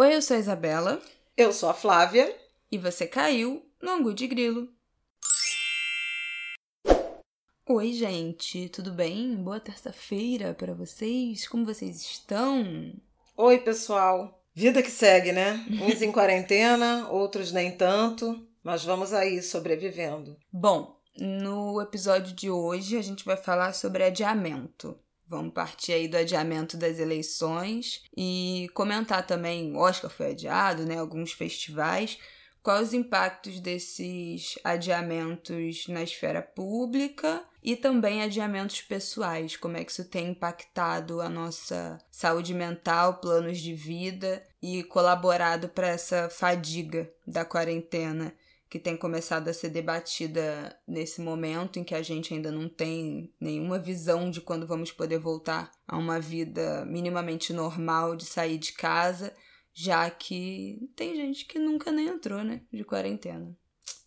Oi, eu sou a Isabela. Eu sou a Flávia. E você caiu no Angu de Grilo. Oi, gente, tudo bem? Boa terça-feira para vocês. Como vocês estão? Oi, pessoal. Vida que segue, né? Uns em quarentena, outros nem tanto, mas vamos aí sobrevivendo. Bom, no episódio de hoje a gente vai falar sobre adiamento. Vamos partir aí do adiamento das eleições e comentar também, Oscar foi adiado, né? Alguns festivais. Quais os impactos desses adiamentos na esfera pública e também adiamentos pessoais, como é que isso tem impactado a nossa saúde mental, planos de vida e colaborado para essa fadiga da quarentena que tem começado a ser debatida nesse momento em que a gente ainda não tem nenhuma visão de quando vamos poder voltar a uma vida minimamente normal de sair de casa, já que tem gente que nunca nem entrou, né, de quarentena.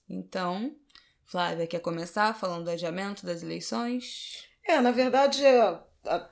Então, Flávia, quer começar falando do adiamento das eleições? É, na verdade,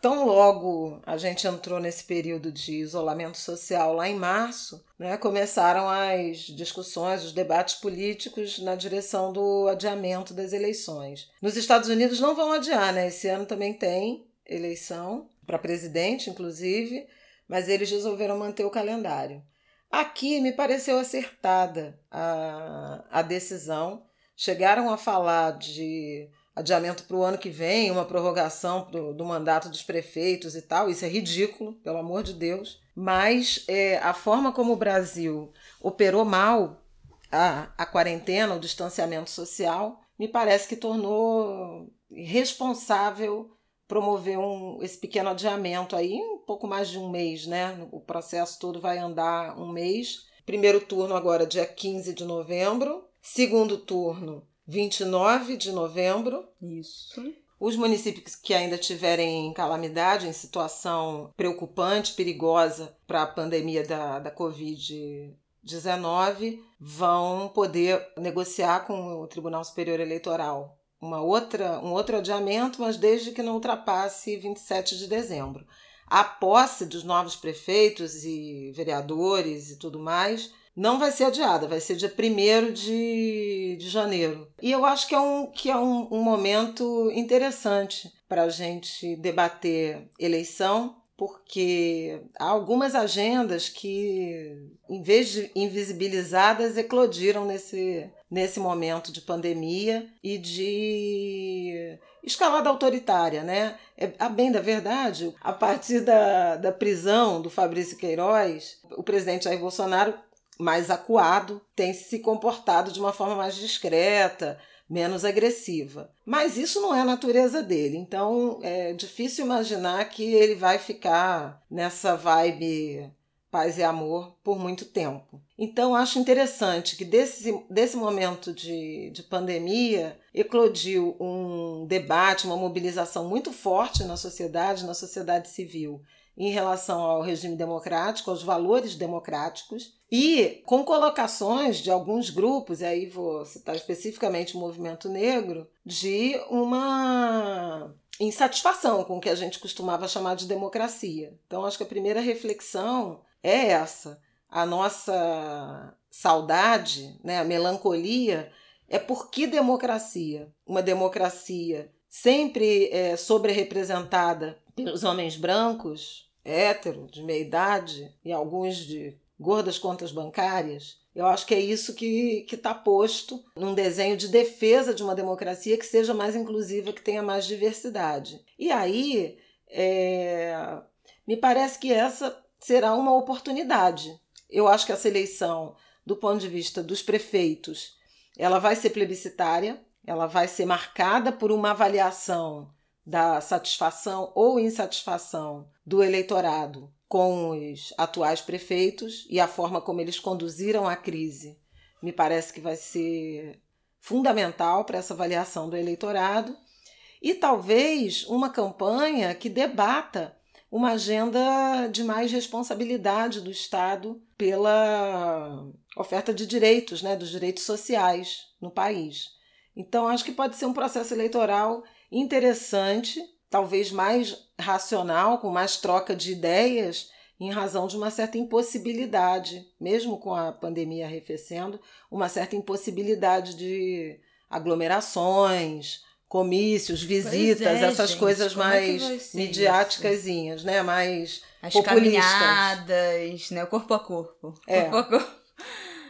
tão logo a gente entrou nesse período de isolamento social lá em março, né, começaram as discussões, os debates políticos na direção do adiamento das eleições. Nos Estados Unidos não vão adiar, né? Esse ano também tem eleição para presidente, inclusive, mas eles resolveram manter o calendário. Aqui me pareceu acertada a, a decisão. Chegaram a falar de adiamento para o ano que vem, uma prorrogação do, do, mandato dos prefeitos e tal. Isso é ridículo, pelo amor de Deus. Mas é, a forma como o Brasil operou mal a, a quarentena, o distanciamento social, me parece que tornou responsável promover um, esse pequeno adiamento aí, um pouco mais de um mês, né? O processo todo vai andar um mês. Primeiro turno agora, dia 15 de novembro. Segundo turno, 29 de novembro. Isso. Os municípios que ainda tiverem calamidade, em situação preocupante, perigosa para a pandemia da, da Covid-19, vão poder negociar com o Tribunal Superior Eleitoral uma outra, um outro adiamento, mas desde que não ultrapasse 27 de dezembro. A posse dos novos prefeitos e vereadores e tudo mais não vai ser adiada, vai ser dia 1 de, de janeiro. E eu acho que é um, que é um, um momento interessante para a gente debater eleição, porque há algumas agendas que, em vez de invisibilizadas, eclodiram nesse, nesse momento de pandemia e de escalada autoritária, né? É, a bem da verdade, a partir da, da prisão do Fabrício Queiroz, o presidente Jair Bolsonaro mais acuado, tem se comportado de uma forma mais discreta, menos agressiva. Mas isso não é a natureza dele, então é difícil imaginar que ele vai ficar nessa vibe paz e amor por muito tempo. Então acho interessante que desse, desse momento de, de pandemia eclodiu um debate, uma mobilização muito forte na sociedade, na sociedade civil, em relação ao regime democrático, aos valores democráticos, e com colocações de alguns grupos, e aí vou citar especificamente o movimento negro, de uma insatisfação com o que a gente costumava chamar de democracia. Então, acho que a primeira reflexão é essa. A nossa saudade, né, a melancolia, é por que democracia? Uma democracia sempre é, sobre-representada pelos homens brancos, hétero, de meia idade, e alguns de gordas contas bancárias. Eu acho que é isso que está posto num desenho de defesa de uma democracia que seja mais inclusiva, que tenha mais diversidade. E aí, é, me parece que essa será uma oportunidade. Eu acho que essa eleição, do ponto de vista dos prefeitos, ela vai ser plebiscitária, ela vai ser marcada por uma avaliação da satisfação ou insatisfação do eleitorado com os atuais prefeitos e a forma como eles conduziram a crise me parece que vai ser fundamental para essa avaliação do eleitorado e talvez uma campanha que debata uma agenda de mais responsabilidade do Estado pela oferta de direitos, né, dos direitos sociais no país. Então, acho que pode ser um processo eleitoral interessante, talvez mais racional, com mais troca de ideias em razão de uma certa impossibilidade, mesmo com a pandemia arrefecendo, uma certa impossibilidade de aglomerações, comícios, visitas, é, essas gente, coisas é mais é midiáticas, né? Mais As populistas. caminhadas, né? Corpo a corpo. É. Corpo a corpo.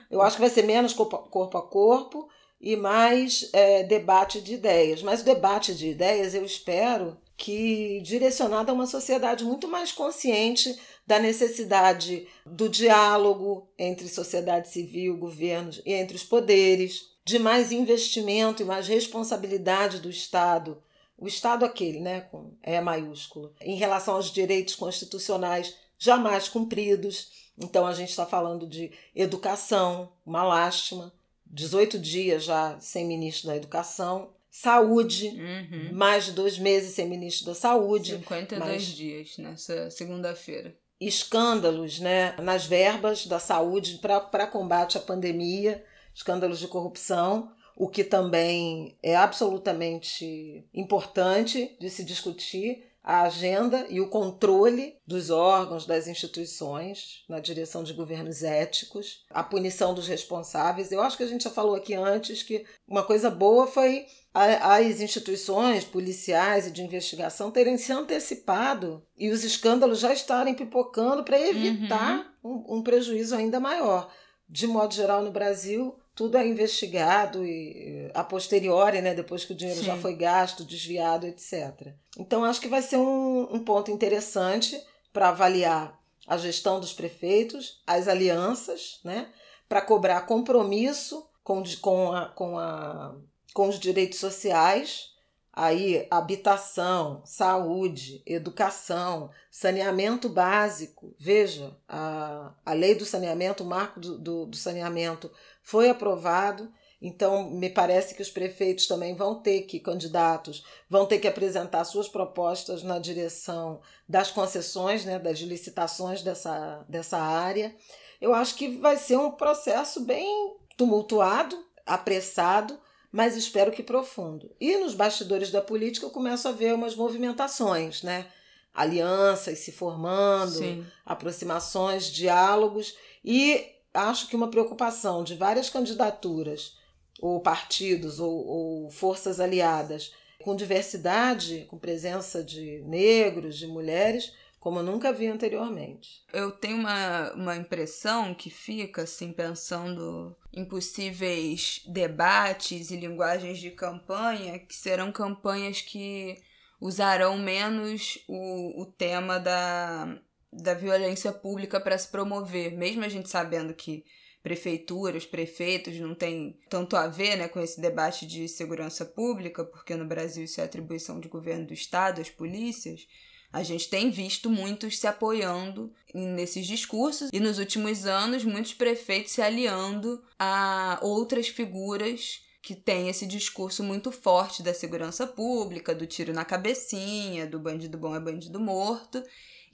Eu acho que vai ser menos corpo a corpo, a corpo e mais é, debate de ideias. Mas o debate de ideias, eu espero que direcionado a uma sociedade muito mais consciente da necessidade do diálogo entre sociedade civil, governos e entre os poderes, de mais investimento e mais responsabilidade do Estado, o Estado aquele, né, com E maiúsculo, em relação aos direitos constitucionais jamais cumpridos. Então a gente está falando de educação, uma lástima, 18 dias já sem ministro da Educação, saúde, uhum. mais de dois meses sem ministro da Saúde. 52 mais... dias nessa segunda-feira. Escândalos né, nas verbas da saúde para combate à pandemia escândalos de corrupção, o que também é absolutamente importante de se discutir a agenda e o controle dos órgãos, das instituições, na direção de governos éticos, a punição dos responsáveis. Eu acho que a gente já falou aqui antes que uma coisa boa foi as instituições policiais e de investigação terem se antecipado e os escândalos já estarem pipocando para evitar uhum. um, um prejuízo ainda maior. De modo geral, no Brasil, tudo é investigado e a posteriori, né, depois que o dinheiro Sim. já foi gasto, desviado, etc. Então acho que vai ser um, um ponto interessante para avaliar a gestão dos prefeitos, as alianças, né, para cobrar compromisso com, com, a, com, a, com os direitos sociais Aí, habitação, saúde, educação, saneamento básico. Veja, a, a lei do saneamento, o marco do, do, do saneamento foi aprovado. Então, me parece que os prefeitos também vão ter que, candidatos, vão ter que apresentar suas propostas na direção das concessões, né, das licitações dessa, dessa área. Eu acho que vai ser um processo bem tumultuado, apressado, mas espero que profundo. E nos bastidores da política eu começo a ver umas movimentações, né? Alianças se formando, Sim. aproximações, diálogos e acho que uma preocupação de várias candidaturas ou partidos ou, ou forças aliadas com diversidade, com presença de negros, de mulheres, como eu nunca vi anteriormente. Eu tenho uma, uma impressão que fica, assim, pensando em possíveis debates e linguagens de campanha, que serão campanhas que usarão menos o, o tema da, da violência pública para se promover, mesmo a gente sabendo que prefeituras, prefeitos não tem tanto a ver né, com esse debate de segurança pública, porque no Brasil isso é atribuição de governo do Estado, as polícias. A gente tem visto muitos se apoiando nesses discursos e nos últimos anos muitos prefeitos se aliando a outras figuras que têm esse discurso muito forte da segurança pública, do tiro na cabecinha, do bandido bom é bandido morto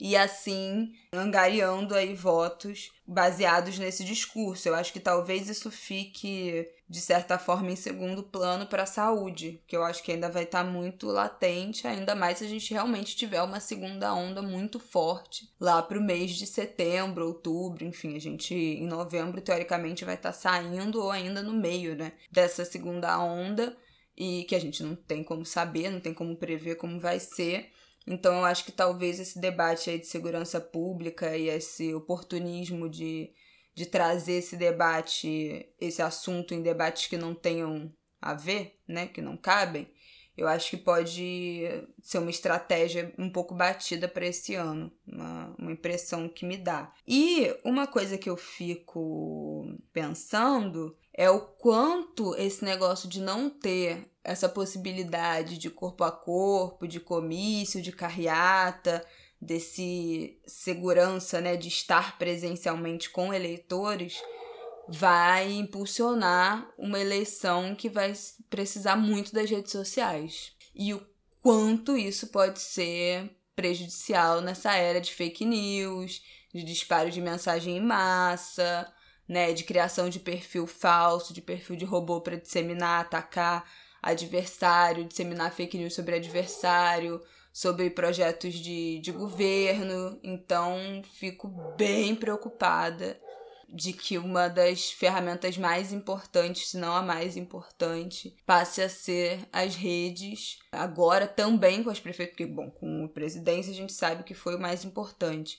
e assim angariando aí votos baseados nesse discurso. Eu acho que talvez isso fique de certa forma em segundo plano para a saúde, que eu acho que ainda vai estar tá muito latente, ainda mais se a gente realmente tiver uma segunda onda muito forte lá para o mês de setembro, outubro, enfim, a gente em novembro teoricamente vai estar tá saindo ou ainda no meio, né, dessa segunda onda e que a gente não tem como saber, não tem como prever como vai ser. Então eu acho que talvez esse debate aí de segurança pública e esse oportunismo de, de trazer esse debate, esse assunto em debates que não tenham a ver, né, que não cabem, eu acho que pode ser uma estratégia um pouco batida para esse ano, uma, uma impressão que me dá. E uma coisa que eu fico pensando é o quanto esse negócio de não ter essa possibilidade de corpo a corpo, de comício, de carreata, desse segurança, né, de estar presencialmente com eleitores, vai impulsionar uma eleição que vai precisar muito das redes sociais. E o quanto isso pode ser prejudicial nessa era de fake news, de disparo de mensagem em massa, né, de criação de perfil falso, de perfil de robô para disseminar, atacar adversário, disseminar fake news sobre adversário, sobre projetos de, de governo, então fico bem preocupada de que uma das ferramentas mais importantes, se não a mais importante, passe a ser as redes. Agora também com as prefeituras, porque, bom, com o presidência a gente sabe que foi o mais importante.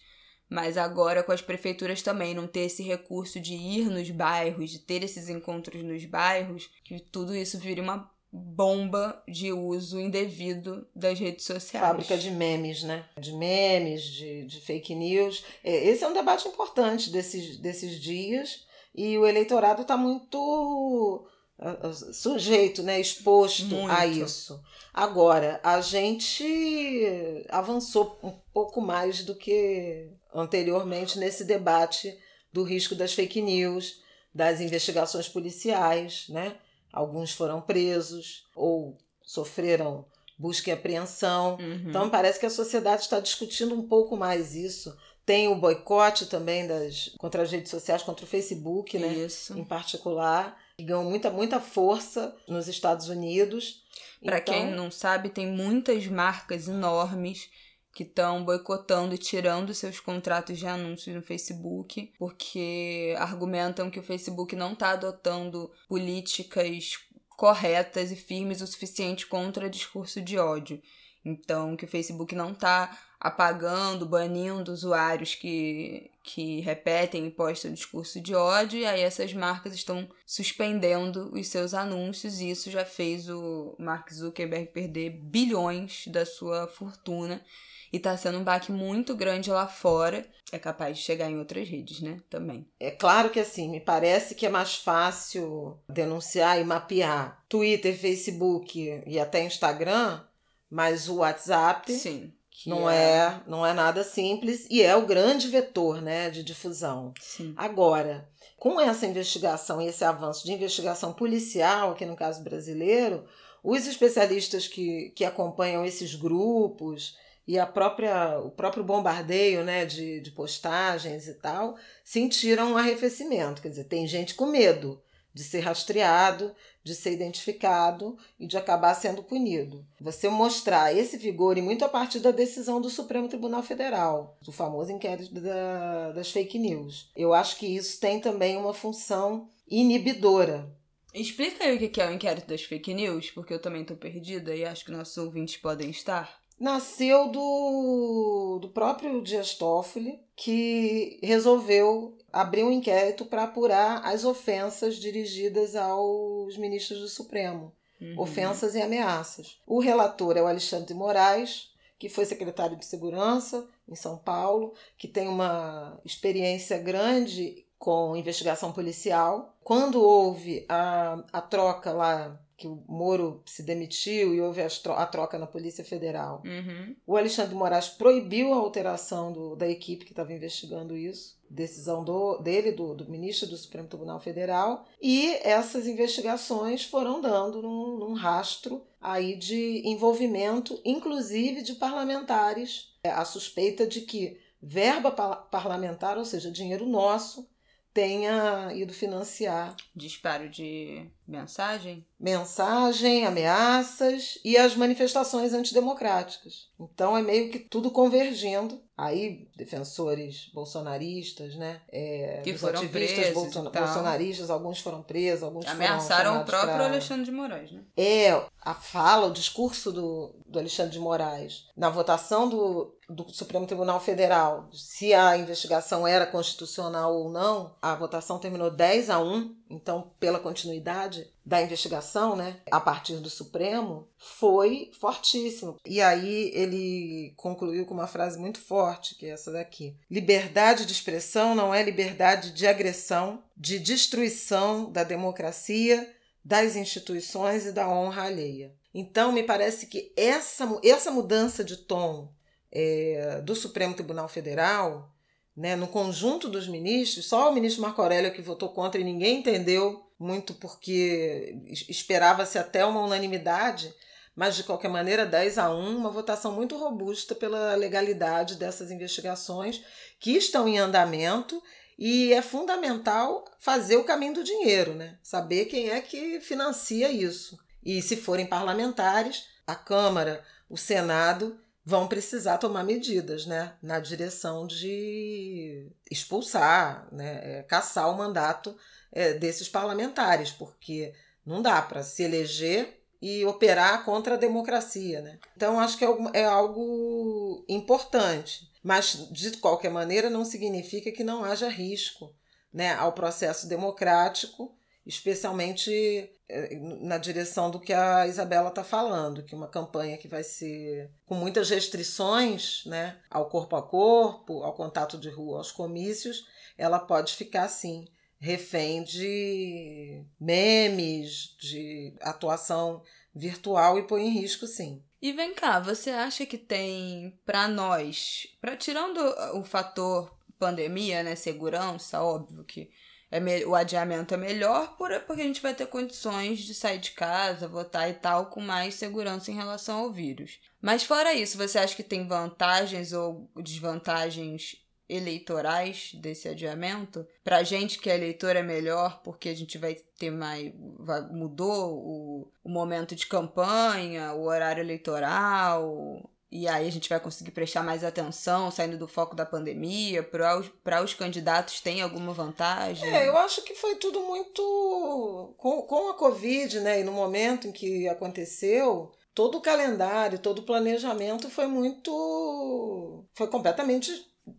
Mas agora com as prefeituras também, não ter esse recurso de ir nos bairros, de ter esses encontros nos bairros, que tudo isso vire uma bomba de uso indevido das redes sociais. Fábrica de memes, né? De memes, de, de fake news. É, esse é um debate importante desses, desses dias e o eleitorado está muito ah, ah, sujeito, né, exposto Muito. a isso. Agora, a gente avançou um pouco mais do que anteriormente nesse debate do risco das fake news, das investigações policiais, né? Alguns foram presos ou sofreram busca e apreensão. Uhum. Então parece que a sociedade está discutindo um pouco mais isso. Tem o boicote também das contra as redes sociais, contra o Facebook, né? Isso. Em particular, que ganhou muita muita força nos Estados Unidos. Para então... quem não sabe, tem muitas marcas enormes que estão boicotando e tirando seus contratos de anúncios no Facebook, porque argumentam que o Facebook não está adotando políticas corretas e firmes o suficiente contra discurso de ódio. Então, que o Facebook não está apagando, banindo usuários que, que repetem e postam discurso de ódio, e aí essas marcas estão suspendendo os seus anúncios, e isso já fez o Mark Zuckerberg perder bilhões da sua fortuna e tá sendo um baque muito grande lá fora. É capaz de chegar em outras redes, né? Também. É claro que assim, me parece que é mais fácil denunciar e mapear Twitter, Facebook e até Instagram, mas o WhatsApp. Sim. não é... é... não é nada simples e é o grande vetor né, de difusão. Sim. Agora, com essa investigação e esse avanço de investigação policial, aqui no caso brasileiro, os especialistas que, que acompanham esses grupos e a própria, o próprio bombardeio né, de, de postagens e tal sentiram um arrefecimento. Quer dizer, tem gente com medo de ser rastreado, de ser identificado e de acabar sendo punido. Você mostrar esse vigor, e muito a partir da decisão do Supremo Tribunal Federal, do famoso inquérito da, das fake news. Eu acho que isso tem também uma função inibidora. Explica aí o que é o inquérito das fake news, porque eu também estou perdida e acho que nossos ouvintes podem estar nasceu do, do próprio Dias Toffoli, que resolveu abrir um inquérito para apurar as ofensas dirigidas aos ministros do Supremo. Uhum. Ofensas e ameaças. O relator é o Alexandre de Moraes, que foi secretário de Segurança em São Paulo, que tem uma experiência grande com investigação policial. Quando houve a, a troca lá que o Moro se demitiu e houve a troca na Polícia Federal. Uhum. O Alexandre Moraes proibiu a alteração do, da equipe que estava investigando isso, decisão do, dele, do, do, ministro do Supremo Tribunal Federal, e essas investigações foram dando num, num rastro aí de envolvimento, inclusive de parlamentares. É, a suspeita de que verba parlamentar, ou seja, dinheiro nosso, tenha ido financiar. Disparo de mensagem? Mensagem, ameaças e as manifestações antidemocráticas. Então é meio que tudo convergindo. Aí, defensores bolsonaristas, né? É, que foram ativistas bolson bolsonaristas, alguns foram presos, alguns Ameaçaram foram o próprio pra... Alexandre de Moraes, né? É, a fala, o discurso do, do Alexandre de Moraes na votação do, do Supremo Tribunal Federal, se a investigação era constitucional ou não, a votação terminou 10 a 1, então, pela continuidade da investigação, né, a partir do Supremo, foi fortíssimo. E aí ele concluiu com uma frase muito forte, que é essa daqui: Liberdade de expressão não é liberdade de agressão, de destruição da democracia, das instituições e da honra alheia. Então, me parece que essa, essa mudança de tom é, do Supremo Tribunal Federal, né, no conjunto dos ministros, só o ministro Marco Aurélio que votou contra e ninguém entendeu muito porque esperava-se até uma unanimidade, mas de qualquer maneira 10 a 1, uma votação muito robusta pela legalidade dessas investigações que estão em andamento e é fundamental fazer o caminho do dinheiro, né? Saber quem é que financia isso. E se forem parlamentares, a Câmara, o Senado vão precisar tomar medidas né, na direção de expulsar, né, é, caçar o mandato é, desses parlamentares, porque não dá para se eleger e operar contra a democracia. Né? Então, acho que é, é algo importante, mas de qualquer maneira não significa que não haja risco né, ao processo democrático especialmente eh, na direção do que a Isabela está falando, que uma campanha que vai ser com muitas restrições né, ao corpo a corpo, ao contato de rua, aos comícios, ela pode ficar assim, refém de memes, de atuação virtual e põe em risco, sim. E vem cá, você acha que tem para nós, para tirando o fator pandemia, né, segurança, óbvio que é o adiamento é melhor por, porque a gente vai ter condições de sair de casa, votar e tal, com mais segurança em relação ao vírus. Mas fora isso, você acha que tem vantagens ou desvantagens eleitorais desse adiamento? Pra gente que é eleitor é melhor porque a gente vai ter mais. Vai, mudou o, o momento de campanha, o horário eleitoral, e aí a gente vai conseguir prestar mais atenção, saindo do foco da pandemia? Para os, para os candidatos tem alguma vantagem? É, eu acho que foi tudo muito. Com, com a Covid, né? E no momento em que aconteceu, todo o calendário, todo o planejamento foi muito. foi completamente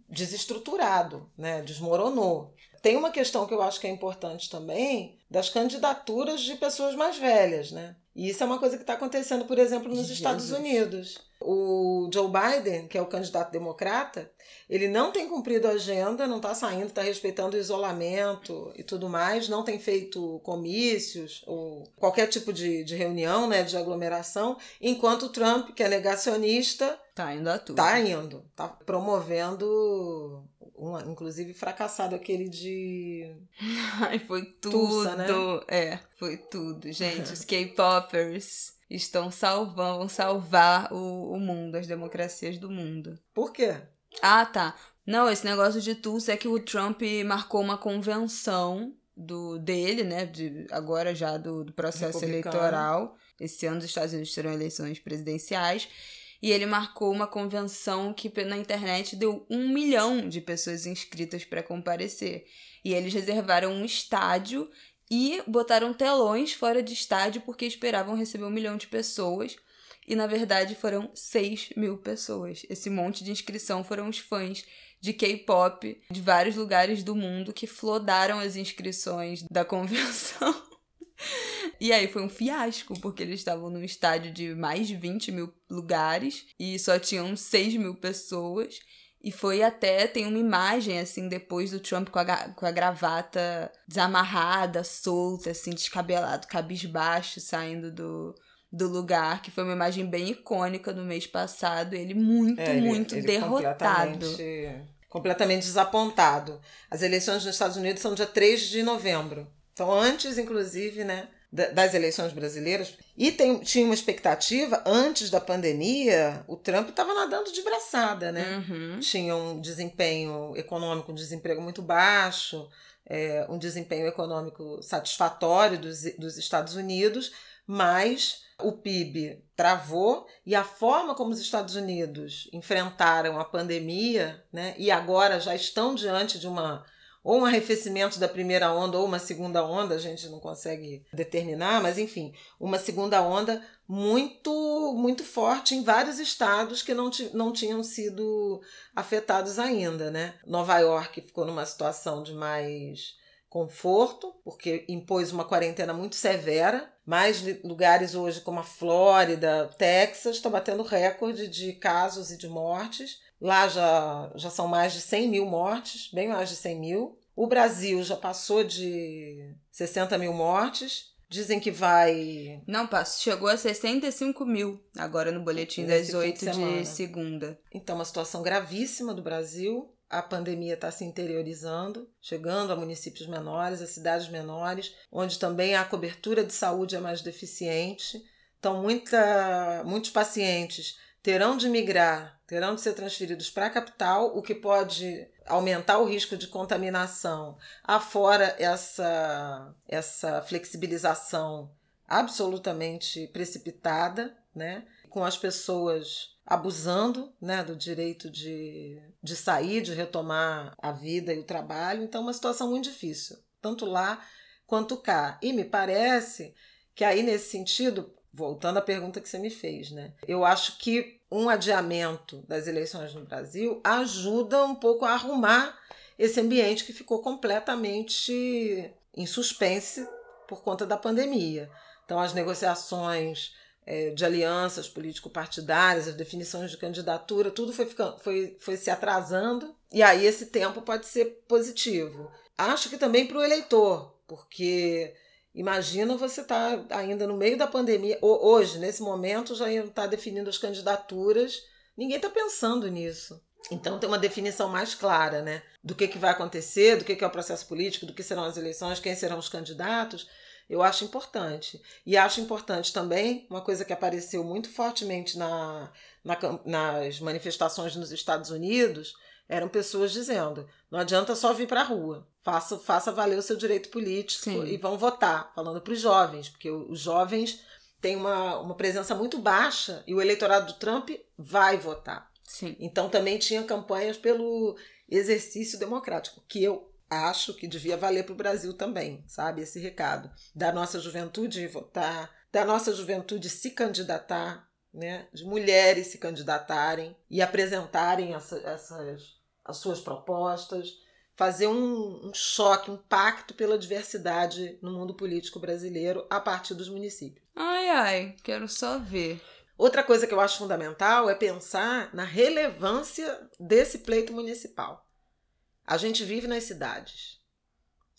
desestruturado, né? Desmoronou. Tem uma questão que eu acho que é importante também das candidaturas de pessoas mais velhas, né? E isso é uma coisa que está acontecendo, por exemplo, nos Jesus. Estados Unidos. O Joe Biden, que é o candidato democrata, ele não tem cumprido a agenda, não está saindo, está respeitando o isolamento e tudo mais, não tem feito comícios ou qualquer tipo de, de reunião, né, de aglomeração, enquanto o Trump, que é negacionista, Tá indo a tudo. Tá indo. Tá promovendo. Uma, inclusive fracassado aquele de. Ai, foi tudo. Tulsa, né? É, foi tudo. Gente, os K-Poppers estão salvando, vão salvar o, o mundo, as democracias do mundo. Por quê? Ah, tá. Não, esse negócio de Tulsa é que o Trump marcou uma convenção do dele, né? De, agora já do, do processo eleitoral. Esse ano os Estados Unidos terão eleições presidenciais e ele marcou uma convenção que na internet deu um milhão de pessoas inscritas para comparecer. E eles reservaram um estádio e botaram telões fora de estádio porque esperavam receber um milhão de pessoas. E na verdade foram 6 mil pessoas. Esse monte de inscrição foram os fãs de K-pop de vários lugares do mundo que flodaram as inscrições da convenção. E aí foi um fiasco, porque eles estavam num estádio de mais de 20 mil lugares e só tinham 6 mil pessoas. E foi até, tem uma imagem, assim, depois do Trump com a, com a gravata desamarrada, solta, assim, descabelado, cabisbaixo, saindo do, do lugar, que foi uma imagem bem icônica no mês passado. Ele muito, é, ele, muito ele derrotado. Completamente, completamente desapontado. As eleições nos Estados Unidos são dia 3 de novembro. Então, antes, inclusive, né, das eleições brasileiras. E tem, tinha uma expectativa, antes da pandemia, o Trump estava nadando de braçada, né? Uhum. Tinha um desempenho econômico, um desemprego muito baixo, é, um desempenho econômico satisfatório dos, dos Estados Unidos, mas o PIB travou e a forma como os Estados Unidos enfrentaram a pandemia, né, e agora já estão diante de uma ou um arrefecimento da primeira onda ou uma segunda onda, a gente não consegue determinar, mas enfim, uma segunda onda muito muito forte em vários estados que não, não tinham sido afetados ainda, né? Nova York ficou numa situação de mais conforto, porque impôs uma quarentena muito severa. Mais lugares hoje, como a Flórida, Texas, estão batendo recorde de casos e de mortes. Lá já, já são mais de 100 mil mortes, bem mais de 100 mil. O Brasil já passou de 60 mil mortes. Dizem que vai. Não, chegou a 65 mil agora no boletim das 8 de, de segunda. Então, uma situação gravíssima do Brasil. A pandemia está se interiorizando, chegando a municípios menores, a cidades menores, onde também a cobertura de saúde é mais deficiente. Então, muita, muitos pacientes terão de migrar, terão de ser transferidos para a capital, o que pode aumentar o risco de contaminação. Afora essa, essa flexibilização absolutamente precipitada, né? com as pessoas abusando né, do direito de, de sair, de retomar a vida e o trabalho. Então, uma situação muito difícil, tanto lá quanto cá. E me parece que aí, nesse sentido, voltando à pergunta que você me fez, né? Eu acho que um adiamento das eleições no Brasil ajuda um pouco a arrumar esse ambiente que ficou completamente em suspense por conta da pandemia. Então, as negociações é, de alianças político-partidárias, as definições de candidatura, tudo foi, ficando, foi, foi se atrasando, e aí esse tempo pode ser positivo. Acho que também para o eleitor, porque Imagina você estar tá ainda no meio da pandemia, hoje, nesse momento, já está definindo as candidaturas. Ninguém está pensando nisso. Então tem uma definição mais clara, né? Do que, que vai acontecer, do que, que é o processo político, do que serão as eleições, quem serão os candidatos. Eu acho importante. E acho importante também uma coisa que apareceu muito fortemente na, na, nas manifestações nos Estados Unidos, eram pessoas dizendo: não adianta só vir para a rua, faça, faça valer o seu direito político Sim. e vão votar, falando para os jovens, porque os jovens têm uma, uma presença muito baixa e o eleitorado do Trump vai votar. Sim. Então também tinha campanhas pelo exercício democrático, que eu acho que devia valer para o Brasil também, sabe? Esse recado. Da nossa juventude votar, da nossa juventude se candidatar, né? De mulheres se candidatarem e apresentarem essa, essas as suas propostas, fazer um, um choque, um pacto pela diversidade no mundo político brasileiro a partir dos municípios. Ai, ai, quero só ver. Outra coisa que eu acho fundamental é pensar na relevância desse pleito municipal. A gente vive nas cidades.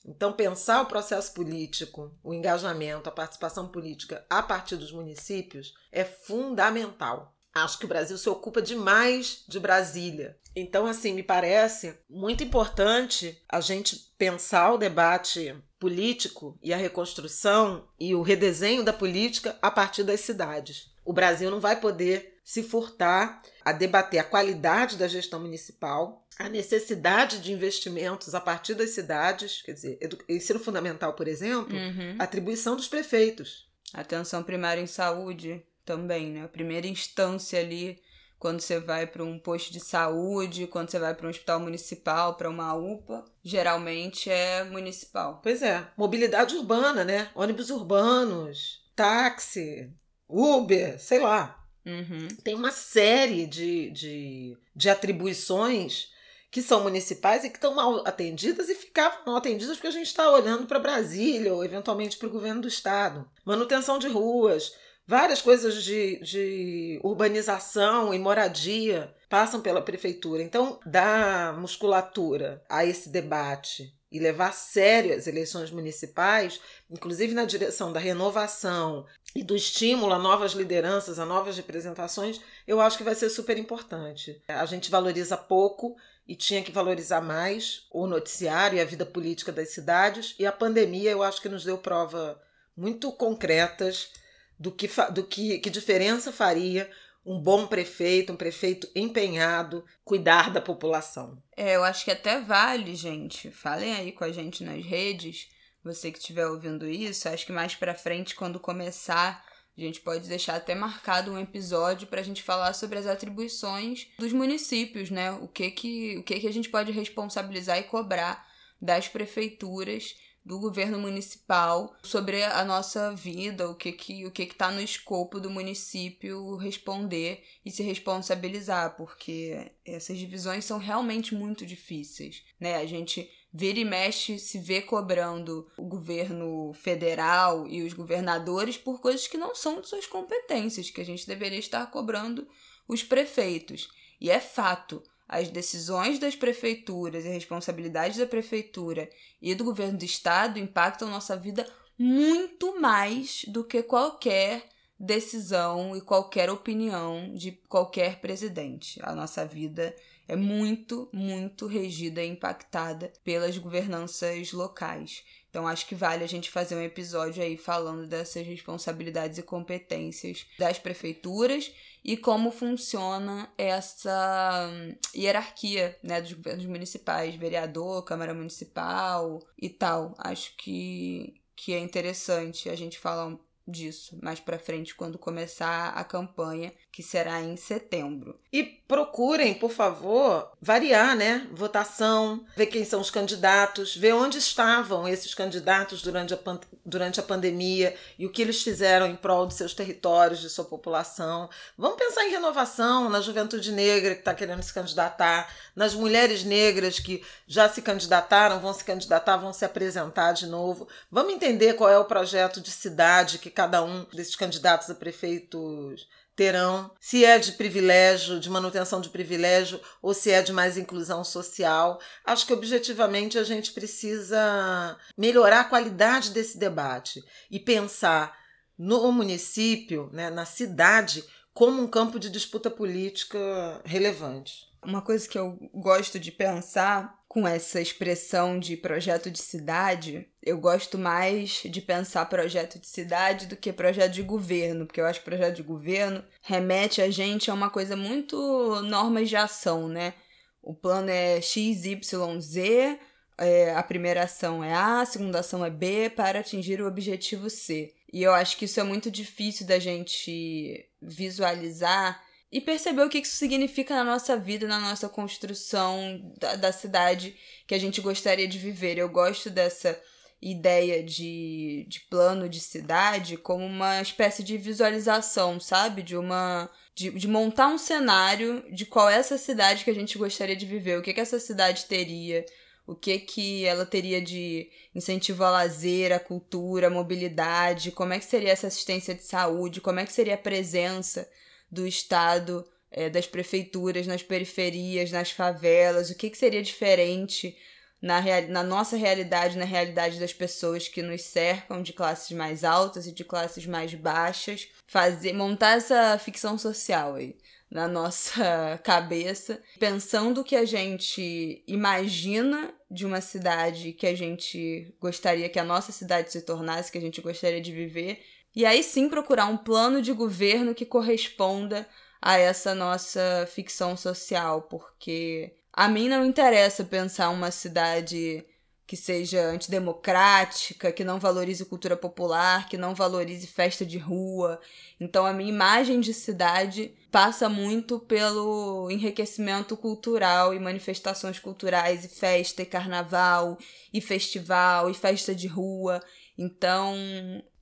Então, pensar o processo político, o engajamento, a participação política a partir dos municípios é fundamental. Acho que o Brasil se ocupa demais de Brasília. Então, assim, me parece muito importante a gente pensar o debate político e a reconstrução e o redesenho da política a partir das cidades. O Brasil não vai poder se furtar a debater a qualidade da gestão municipal, a necessidade de investimentos a partir das cidades, quer dizer, ensino fundamental, por exemplo, uhum. atribuição dos prefeitos. Atenção primária em saúde também, né? A primeira instância ali, quando você vai para um posto de saúde, quando você vai para um hospital municipal, para uma UPA, geralmente é municipal. Pois é. Mobilidade urbana, né? Ônibus urbanos, táxi, Uber, sei lá. Uhum. Tem uma série de, de, de atribuições que são municipais e que estão mal atendidas e ficavam mal atendidas porque a gente está olhando para Brasília ou eventualmente para o governo do estado. Manutenção de ruas, Várias coisas de, de urbanização e moradia passam pela prefeitura. Então, dar musculatura a esse debate e levar a sério as eleições municipais, inclusive na direção da renovação e do estímulo a novas lideranças, a novas representações, eu acho que vai ser super importante. A gente valoriza pouco e tinha que valorizar mais o noticiário e a vida política das cidades, e a pandemia eu acho que nos deu prova muito concretas do que, do que, que diferença faria um bom prefeito, um prefeito empenhado, cuidar da população. É, eu acho que até vale, gente. Falem aí com a gente nas redes, você que estiver ouvindo isso. Acho que mais para frente, quando começar, a gente pode deixar até marcado um episódio para a gente falar sobre as atribuições dos municípios, né? O que que, o que que a gente pode responsabilizar e cobrar das prefeituras do governo municipal sobre a nossa vida, o que que o que está no escopo do município responder e se responsabilizar, porque essas divisões são realmente muito difíceis, né? A gente vira e mexe se vê cobrando o governo federal e os governadores por coisas que não são de suas competências, que a gente deveria estar cobrando os prefeitos. E é fato, as decisões das prefeituras e a responsabilidade da prefeitura e do governo do estado impactam nossa vida muito mais do que qualquer decisão e qualquer opinião de qualquer presidente. A nossa vida é muito, muito regida e impactada pelas governanças locais. Então acho que vale a gente fazer um episódio aí falando dessas responsabilidades e competências das prefeituras e como funciona essa hum, hierarquia né, dos governos municipais, vereador, Câmara Municipal e tal. Acho que, que é interessante a gente falar disso mais para frente quando começar a campanha, que será em setembro. E procurem, por favor, variar, né? Votação, ver quem são os candidatos, ver onde estavam esses candidatos durante a, durante a pandemia e o que eles fizeram em prol de seus territórios, de sua população. Vamos pensar em renovação na juventude negra que está querendo se candidatar, nas mulheres negras que já se candidataram, vão se candidatar, vão se apresentar de novo. Vamos entender qual é o projeto de cidade que cada um desses candidatos a prefeitos terão, se é de privilégio, de manutenção de privilégio, ou se é de mais inclusão social. Acho que objetivamente a gente precisa melhorar a qualidade desse debate e pensar no município, né, na cidade, como um campo de disputa política relevante. Uma coisa que eu gosto de pensar com essa expressão de projeto de cidade, eu gosto mais de pensar projeto de cidade do que projeto de governo, porque eu acho que projeto de governo remete a gente a uma coisa muito normas de ação, né? O plano é X, Y, Z, é, a primeira ação é A, a segunda ação é B para atingir o objetivo C. E eu acho que isso é muito difícil da gente visualizar e perceber o que isso significa na nossa vida, na nossa construção da, da cidade que a gente gostaria de viver. Eu gosto dessa ideia de, de plano de cidade como uma espécie de visualização, sabe? De uma. De, de montar um cenário de qual é essa cidade que a gente gostaria de viver, o que, que essa cidade teria, o que que ela teria de incentivo ao lazer, à cultura, à mobilidade, como é que seria essa assistência de saúde, como é que seria a presença do Estado, é, das prefeituras nas periferias, nas favelas, o que, que seria diferente na, real, na nossa realidade, na realidade das pessoas que nos cercam, de classes mais altas e de classes mais baixas, fazer montar essa ficção social aí na nossa cabeça, pensando o que a gente imagina de uma cidade que a gente gostaria que a nossa cidade se tornasse, que a gente gostaria de viver, e aí sim procurar um plano de governo que corresponda a essa nossa ficção social, porque a mim não interessa pensar uma cidade que seja antidemocrática, que não valorize cultura popular, que não valorize festa de rua. Então a minha imagem de cidade passa muito pelo enriquecimento cultural e manifestações culturais e festa e carnaval e festival e festa de rua. Então,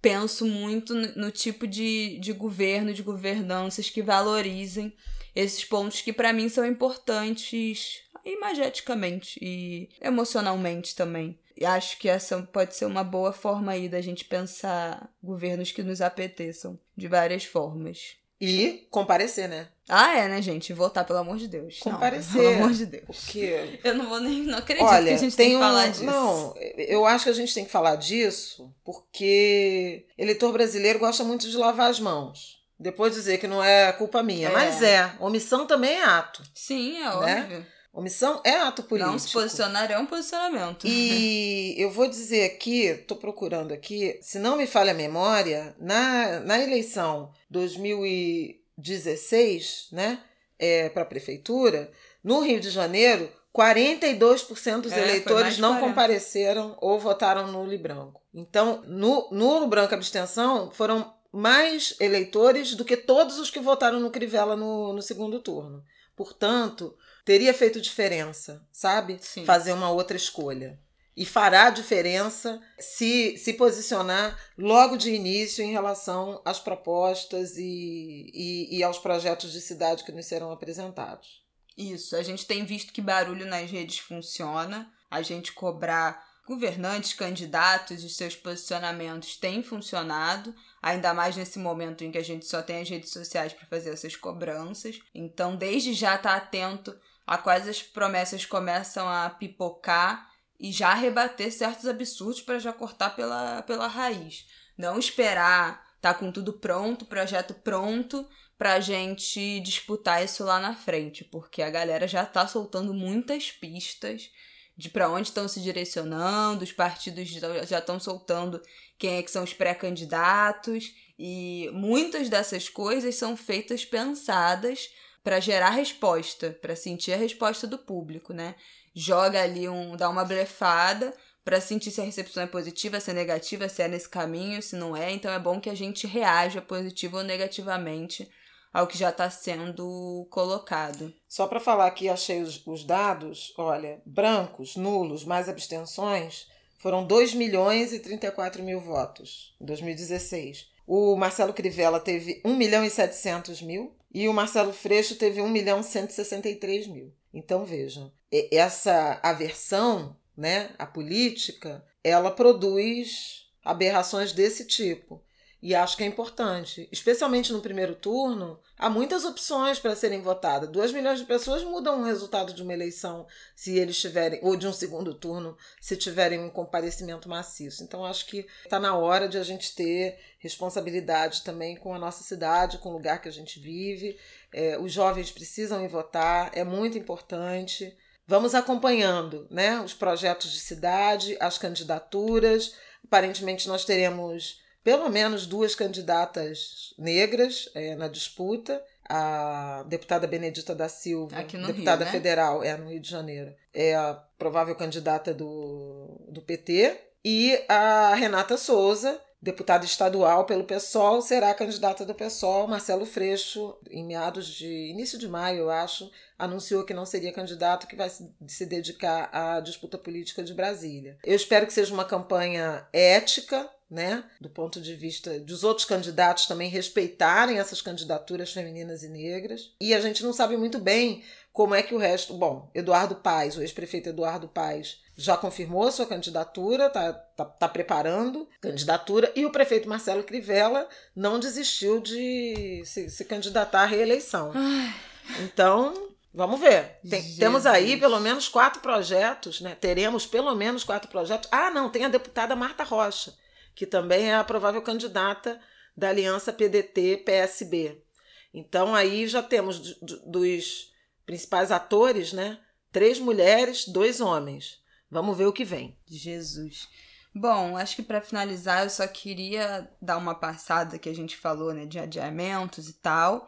penso muito no tipo de, de governo, de governanças que valorizem esses pontos que para mim são importantes imageticamente e emocionalmente também. E acho que essa pode ser uma boa forma aí da gente pensar governos que nos apeteçam de várias formas. E comparecer, né? Ah, é, né, gente? Votar, pelo amor de Deus. Comparecer. Não, pelo amor de Deus. Porque... Eu não vou nem. Não acredito Olha, que a gente tem, tem que um... falar disso. Não, eu acho que a gente tem que falar disso porque eleitor brasileiro gosta muito de lavar as mãos. Depois dizer que não é culpa minha. É. Mas é. Omissão também é ato. Sim, é né? óbvio. Omissão é ato político. Não se posicionar é um posicionamento. E eu vou dizer aqui, estou procurando aqui, se não me falha a memória, na, na eleição 2016, né, é, para a prefeitura, no Rio de Janeiro, 42% dos é, eleitores não compareceram ou votaram nulo e branco. Então, no nulo, branco, abstenção foram mais eleitores do que todos os que votaram no Crivella no, no segundo turno. Portanto, teria feito diferença, sabe? Sim. Fazer uma outra escolha. E fará diferença se se posicionar logo de início em relação às propostas e, e, e aos projetos de cidade que nos serão apresentados. Isso, a gente tem visto que barulho nas redes funciona, a gente cobrar governantes, candidatos e seus posicionamentos tem funcionado, ainda mais nesse momento em que a gente só tem as redes sociais para fazer essas cobranças. Então, desde já estar tá atento a quais as promessas começam a pipocar e já rebater certos absurdos para já cortar pela, pela raiz. Não esperar tá com tudo pronto, projeto pronto, pra gente disputar isso lá na frente, porque a galera já tá soltando muitas pistas de para onde estão se direcionando, os partidos já estão soltando quem é que são os pré-candidatos e muitas dessas coisas são feitas pensadas para gerar resposta, para sentir a resposta do público, né? Joga ali um, dá uma blefada para sentir se a recepção é positiva, se é negativa, se é nesse caminho, se não é. Então é bom que a gente reaja positivo ou negativamente ao que já está sendo colocado. Só para falar que achei os, os, dados, olha, brancos, nulos, mais abstenções, foram 2 milhões e 34 mil votos em 2016. O Marcelo Crivella teve 1 milhão e 700 mil e o Marcelo Freixo teve 1 milhão e 163 mil. Então vejam, essa aversão né, a política, ela produz aberrações desse tipo. E acho que é importante, especialmente no primeiro turno, há muitas opções para serem votadas. Duas milhões de pessoas mudam o resultado de uma eleição se eles tiverem, ou de um segundo turno, se tiverem um comparecimento maciço. Então acho que está na hora de a gente ter responsabilidade também com a nossa cidade, com o lugar que a gente vive. É, os jovens precisam ir votar, é muito importante. Vamos acompanhando né, os projetos de cidade, as candidaturas. Aparentemente, nós teremos pelo menos duas candidatas negras é, na disputa. A deputada Benedita da Silva, deputada Rio, né? federal, é no Rio de Janeiro, é a provável candidata do, do PT. E a Renata Souza, deputada estadual pelo PSOL, será candidata do PSOL. Marcelo Freixo, em meados de início de maio, eu acho, anunciou que não seria candidato, que vai se dedicar à disputa política de Brasília. Eu espero que seja uma campanha ética, né, do ponto de vista dos outros candidatos também respeitarem essas candidaturas femininas e negras. E a gente não sabe muito bem como é que o resto. Bom, Eduardo Paes, o ex-prefeito Eduardo Paes, já confirmou sua candidatura, está tá, tá preparando candidatura, e o prefeito Marcelo Crivella não desistiu de se, se candidatar à reeleição. Ai. Então, vamos ver. Tem, temos aí pelo menos quatro projetos, né? Teremos pelo menos quatro projetos. Ah, não, tem a deputada Marta Rocha, que também é a provável candidata da aliança PDT-PSB. Então, aí já temos dos principais atores, né? Três mulheres, dois homens. Vamos ver o que vem. Jesus. Bom, acho que para finalizar eu só queria dar uma passada que a gente falou, né, de adiamentos e tal.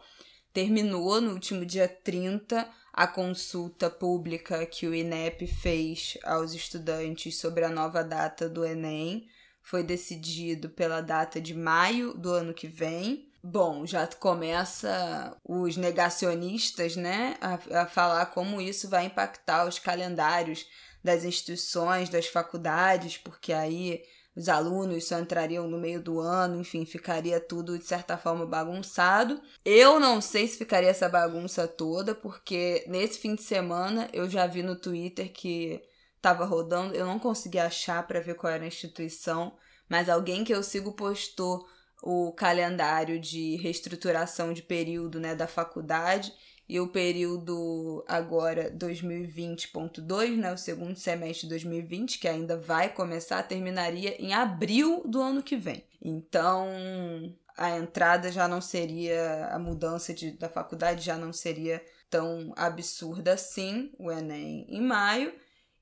Terminou no último dia 30 a consulta pública que o INEP fez aos estudantes sobre a nova data do Enem. Foi decidido pela data de maio do ano que vem. Bom, já começa os negacionistas, né, a, a falar como isso vai impactar os calendários das instituições, das faculdades, porque aí os alunos só entrariam no meio do ano, enfim, ficaria tudo de certa forma bagunçado. Eu não sei se ficaria essa bagunça toda, porque nesse fim de semana eu já vi no Twitter que estava rodando, eu não consegui achar para ver qual era a instituição, mas alguém que eu sigo postou o calendário de reestruturação de período né, da faculdade e o período agora 2020.2, né, o segundo semestre de 2020, que ainda vai começar, terminaria em abril do ano que vem. Então, a entrada já não seria, a mudança de, da faculdade já não seria tão absurda assim, o Enem em maio,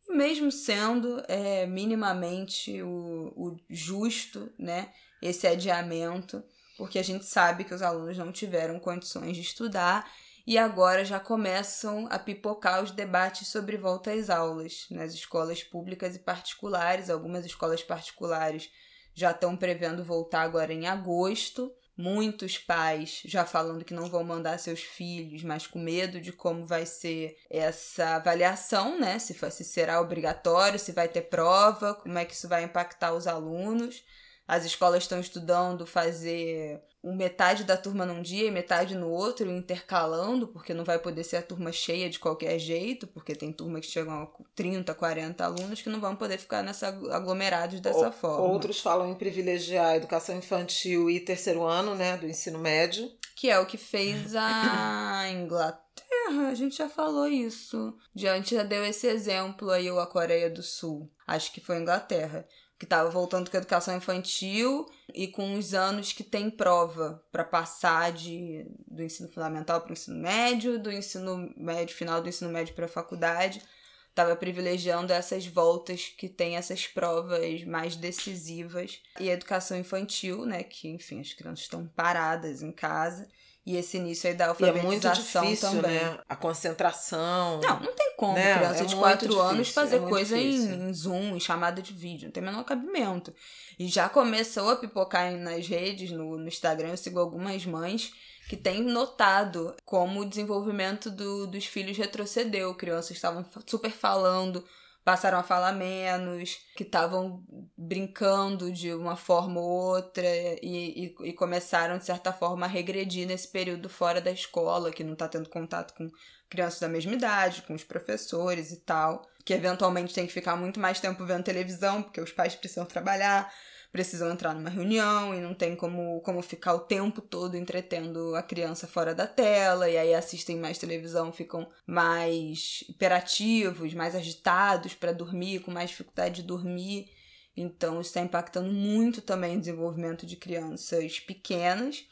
mesmo sendo é, minimamente o, o justo, né, esse adiamento, porque a gente sabe que os alunos não tiveram condições de estudar e agora já começam a pipocar os debates sobre volta às aulas nas escolas públicas e particulares. Algumas escolas particulares já estão prevendo voltar agora em agosto. Muitos pais já falando que não vão mandar seus filhos, mas com medo de como vai ser essa avaliação, né? Se, se será obrigatório, se vai ter prova, como é que isso vai impactar os alunos. As escolas estão estudando fazer metade da turma num dia e metade no outro, intercalando, porque não vai poder ser a turma cheia de qualquer jeito, porque tem turma que chegam a 30, 40 alunos que não vão poder ficar nessa aglomerados dessa forma. Outros falam em privilegiar a educação infantil e terceiro ano, né, do ensino médio. Que é o que fez a Inglaterra, a gente já falou isso. Diante já deu esse exemplo aí, ou a Coreia do Sul. Acho que foi a Inglaterra que estava voltando com a educação infantil e com os anos que tem prova para passar de, do ensino fundamental para o ensino médio, do ensino médio, final do ensino médio para a faculdade. Estava privilegiando essas voltas que tem essas provas mais decisivas. E a educação infantil, né? Que, enfim, as crianças estão paradas em casa. E esse início aí da alfabetização e é muito difícil, também. Né? A concentração. Não, não tem como né? criança é de 4 anos difícil, fazer é coisa em, em, Zoom, em chamada de vídeo. Não tem menor cabimento. E já começou a pipocar nas redes, no, no Instagram, eu sigo algumas mães que têm notado como o desenvolvimento do, dos filhos retrocedeu. Crianças estavam super falando passaram a falar menos, que estavam brincando de uma forma ou outra e, e, e, começaram, de certa forma, a regredir nesse período fora da escola, que não está tendo contato com crianças da mesma idade, com os professores e tal, que eventualmente tem que ficar muito mais tempo vendo televisão, porque os pais precisam trabalhar precisam entrar numa reunião e não tem como, como ficar o tempo todo entretendo a criança fora da tela, e aí assistem mais televisão, ficam mais hiperativos, mais agitados para dormir, com mais dificuldade de dormir. Então, isso está impactando muito também o desenvolvimento de crianças pequenas.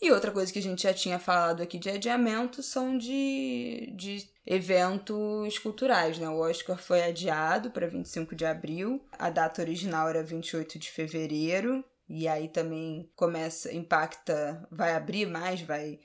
E outra coisa que a gente já tinha falado aqui de adiamento são de, de eventos culturais, né? O Oscar foi adiado para 25 de abril, a data original era 28 de fevereiro, e aí também começa, impacta, vai abrir mais, vai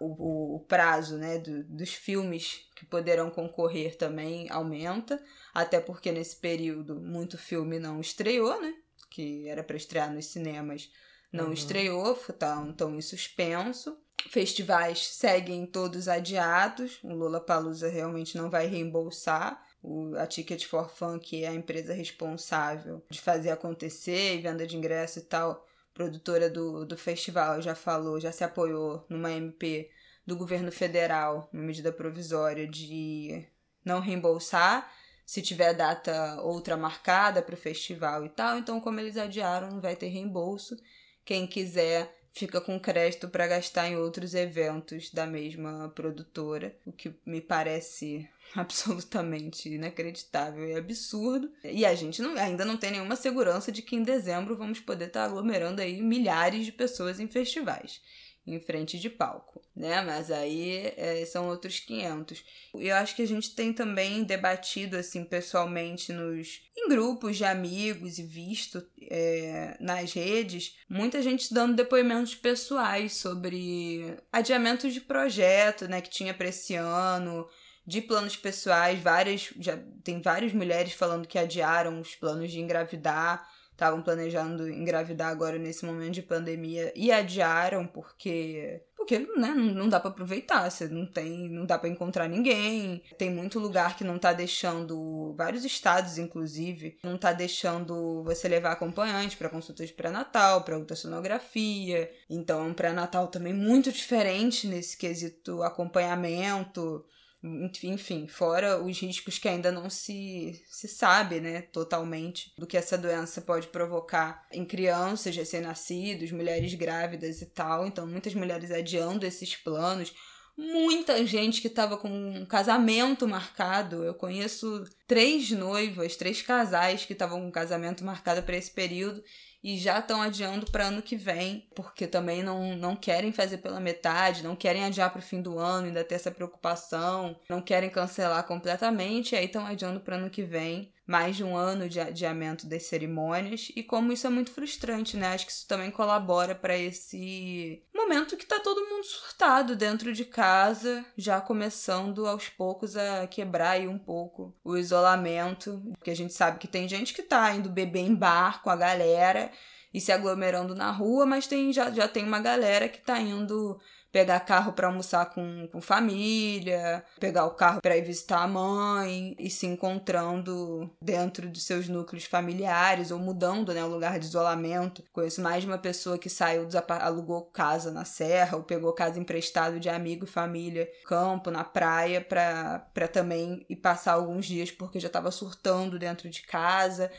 o, o, prazo né, do, dos filmes que poderão concorrer também aumenta, até porque nesse período muito filme não estreou, né? Que era para estrear nos cinemas não uhum. estreou, estão tá, em suspenso. Festivais seguem todos adiados. O Lula Palusa realmente não vai reembolsar. O, a Ticket for Fun, que é a empresa responsável de fazer acontecer e venda de ingresso e tal, produtora do, do festival, já falou, já se apoiou numa MP do governo federal, uma medida provisória de não reembolsar se tiver data outra marcada para o festival e tal. Então, como eles adiaram, não vai ter reembolso. Quem quiser fica com crédito para gastar em outros eventos da mesma produtora, o que me parece absolutamente inacreditável e absurdo. E a gente não, ainda não tem nenhuma segurança de que em dezembro vamos poder estar tá aglomerando aí milhares de pessoas em festivais em frente de palco, né? Mas aí é, são outros 500. Eu acho que a gente tem também debatido, assim, pessoalmente nos em grupos de amigos e visto é, nas redes, muita gente dando depoimentos pessoais sobre adiamentos de projeto, né, que tinha para esse ano, de planos pessoais, várias já tem várias mulheres falando que adiaram os planos de engravidar estavam planejando engravidar agora nesse momento de pandemia e adiaram porque porque né, não dá para aproveitar, você não tem, não dá para encontrar ninguém. Tem muito lugar que não tá deixando, vários estados inclusive, não tá deixando você levar acompanhante para consultas de pré-natal, para ultrassonografia. Então, é um pré-natal também muito diferente nesse quesito acompanhamento. Enfim, fora os riscos que ainda não se, se sabe, né, totalmente, do que essa doença pode provocar em crianças recém-nascidos, mulheres grávidas e tal. Então, muitas mulheres adiando esses planos. Muita gente que estava com um casamento marcado. Eu conheço três noivas, três casais que estavam com um casamento marcado para esse período e já estão adiando para ano que vem, porque também não, não querem fazer pela metade, não querem adiar para o fim do ano, ainda ter essa preocupação, não querem cancelar completamente, e aí estão adiando para ano que vem mais de um ano de adiamento das cerimônias e como isso é muito frustrante, né? Acho que isso também colabora para esse momento que tá todo mundo surtado dentro de casa, já começando aos poucos a quebrar aí um pouco o isolamento, porque a gente sabe que tem gente que tá indo beber em bar com a galera e se aglomerando na rua, mas tem já, já tem uma galera que tá indo pegar carro para almoçar com, com família, pegar o carro para ir visitar a mãe e se encontrando dentro de seus núcleos familiares ou mudando né, o lugar de isolamento. Conheço mais de uma pessoa que saiu, alugou casa na serra ou pegou casa emprestado de amigo e família, campo, na praia, para também ir passar alguns dias porque já estava surtando dentro de casa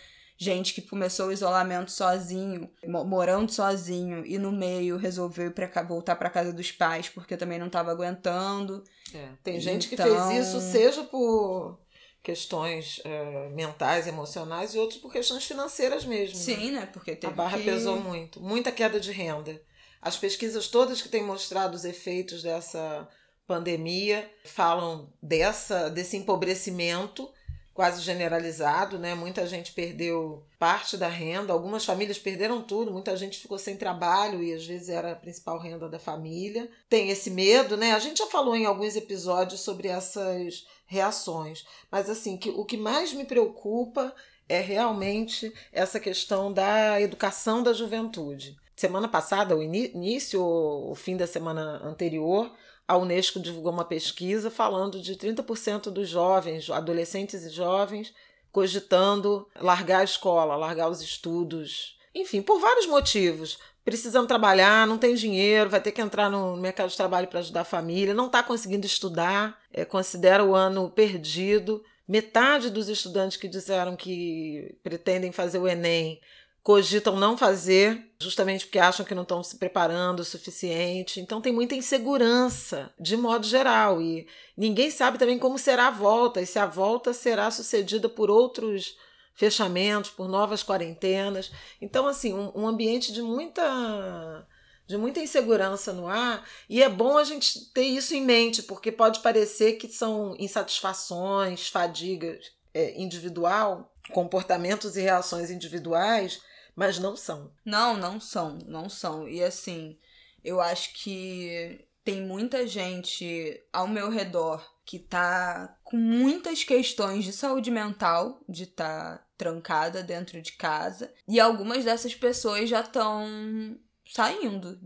gente que começou o isolamento sozinho, morando sozinho e no meio resolveu ir pra, voltar para casa dos pais porque também não estava aguentando. É, tem gente então... que fez isso, seja por questões é, mentais, emocionais e outros por questões financeiras mesmo. Né? Sim, né? né? Porque a barra que... pesou muito, muita queda de renda. As pesquisas todas que têm mostrado os efeitos dessa pandemia falam dessa desse empobrecimento quase generalizado, né? Muita gente perdeu parte da renda, algumas famílias perderam tudo, muita gente ficou sem trabalho e às vezes era a principal renda da família. Tem esse medo, né? A gente já falou em alguns episódios sobre essas reações, mas assim, que o que mais me preocupa é realmente essa questão da educação da juventude. Semana passada, o início, o fim da semana anterior, a Unesco divulgou uma pesquisa falando de 30% dos jovens, adolescentes e jovens, cogitando largar a escola, largar os estudos. Enfim, por vários motivos. Precisando trabalhar, não tem dinheiro, vai ter que entrar no mercado de trabalho para ajudar a família, não está conseguindo estudar, é, considera o ano perdido. Metade dos estudantes que disseram que pretendem fazer o Enem cogitam não fazer, justamente porque acham que não estão se preparando o suficiente. Então tem muita insegurança, de modo geral, e ninguém sabe também como será a volta, e se a volta será sucedida por outros fechamentos, por novas quarentenas. Então, assim, um, um ambiente de muita de muita insegurança no ar, e é bom a gente ter isso em mente, porque pode parecer que são insatisfações, fadiga é, individual, comportamentos e reações individuais mas não são. Não, não são, não são. E assim, eu acho que tem muita gente ao meu redor que tá com muitas questões de saúde mental, de tá trancada dentro de casa, e algumas dessas pessoas já estão saindo,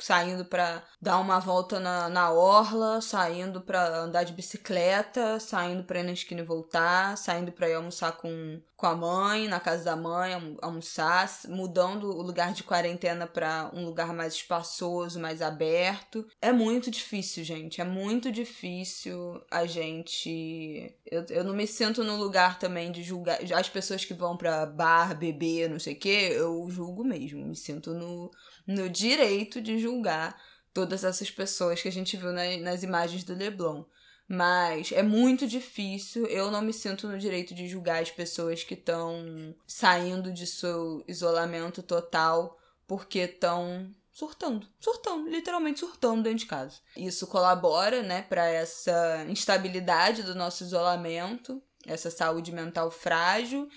saindo para dar uma volta na, na orla, saindo para andar de bicicleta, saindo para ir na esquina e voltar, saindo para ir almoçar com, com a mãe, na casa da mãe, almoçar, mudando o lugar de quarentena para um lugar mais espaçoso, mais aberto. É muito difícil, gente, é muito difícil a gente eu, eu não me sinto no lugar também de julgar as pessoas que vão para bar, beber, não sei o quê, eu julgo mesmo, me sinto no no direito de julgar todas essas pessoas que a gente viu na, nas imagens do Leblon. Mas é muito difícil, eu não me sinto no direito de julgar as pessoas que estão saindo de seu isolamento total porque estão surtando, surtando, literalmente surtando dentro de casa. Isso colabora, né, para essa instabilidade do nosso isolamento, essa saúde mental frágil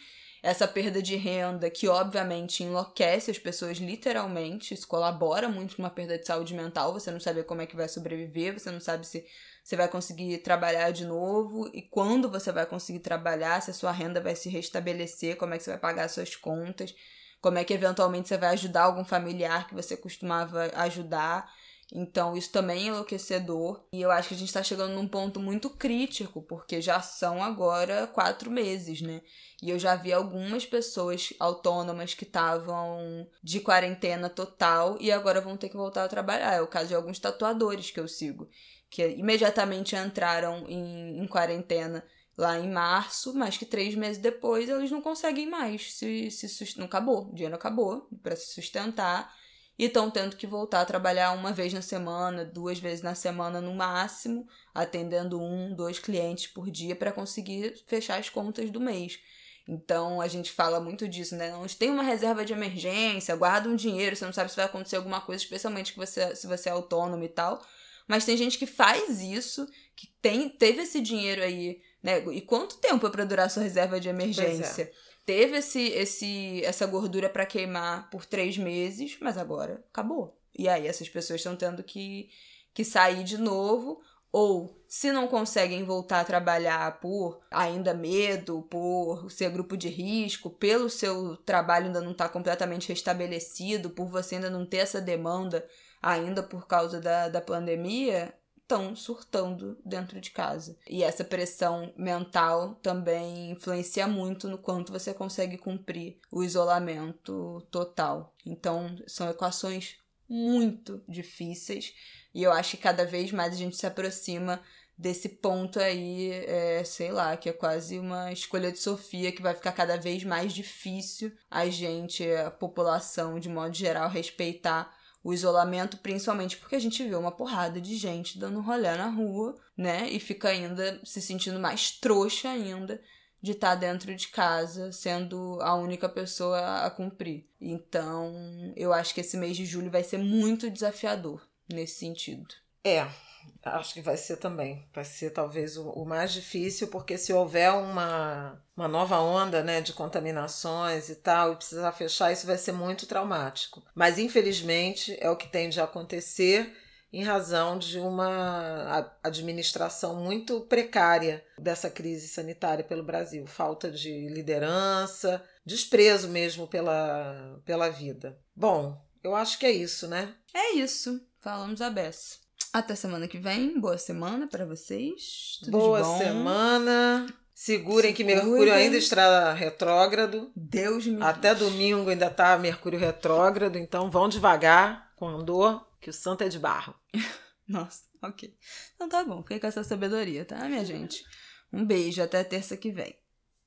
essa perda de renda que obviamente enlouquece as pessoas literalmente, isso colabora muito com uma perda de saúde mental, você não sabe como é que vai sobreviver, você não sabe se você vai conseguir trabalhar de novo e quando você vai conseguir trabalhar, se a sua renda vai se restabelecer, como é que você vai pagar suas contas, como é que eventualmente você vai ajudar algum familiar que você costumava ajudar. Então, isso também é enlouquecedor. E eu acho que a gente está chegando num ponto muito crítico, porque já são agora quatro meses, né? E eu já vi algumas pessoas autônomas que estavam de quarentena total e agora vão ter que voltar a trabalhar. É o caso de alguns tatuadores que eu sigo, que imediatamente entraram em, em quarentena lá em março, mas que três meses depois eles não conseguem mais se, se não acabou, o dinheiro acabou para se sustentar e estão tendo que voltar a trabalhar uma vez na semana, duas vezes na semana no máximo, atendendo um, dois clientes por dia para conseguir fechar as contas do mês. Então a gente fala muito disso, né? Não tem uma reserva de emergência, guarda um dinheiro, você não sabe se vai acontecer alguma coisa, especialmente que você, se você é autônomo e tal. Mas tem gente que faz isso, que tem, teve esse dinheiro aí, né? E quanto tempo é para durar sua reserva de emergência? Teve esse, esse, essa gordura para queimar por três meses, mas agora acabou. E aí essas pessoas estão tendo que, que sair de novo ou se não conseguem voltar a trabalhar por ainda medo, por ser grupo de risco, pelo seu trabalho ainda não estar tá completamente restabelecido, por você ainda não ter essa demanda ainda por causa da, da pandemia, estão surtando dentro de casa. E essa pressão mental também influencia muito no quanto você consegue cumprir o isolamento total. Então, são equações muito difíceis e eu acho que cada vez mais a gente se aproxima desse ponto aí, é, sei lá, que é quase uma escolha de Sofia, que vai ficar cada vez mais difícil a gente, a população de modo geral, respeitar o isolamento, principalmente porque a gente vê uma porrada de gente dando rolê na rua, né? E fica ainda se sentindo mais trouxa ainda de estar tá dentro de casa, sendo a única pessoa a cumprir. Então, eu acho que esse mês de julho vai ser muito desafiador nesse sentido. É, acho que vai ser também. Vai ser talvez o, o, mais difícil, porque se houver uma, uma nova onda né, de contaminações e tal, e precisar fechar, isso vai ser muito traumático. Mas infelizmente é o que tem de acontecer em razão de uma administração muito precária dessa crise sanitária pelo Brasil. Falta de liderança, desprezo mesmo pela, pela vida. Bom, eu acho que é isso, né? É isso. Falamos a beça. Até semana que vem. Boa semana para vocês. Tudo Boa semana. Segurem Se que. Mercúrio ainda está retrógrado. Deus me Até domingo ainda está Mercúrio retrógrado, então vão devagar com andor, que o santo é de barro. Nossa, ok. Então tá bom, fiquei com essa sabedoria, tá, minha gente? Um beijo, até terça que vem.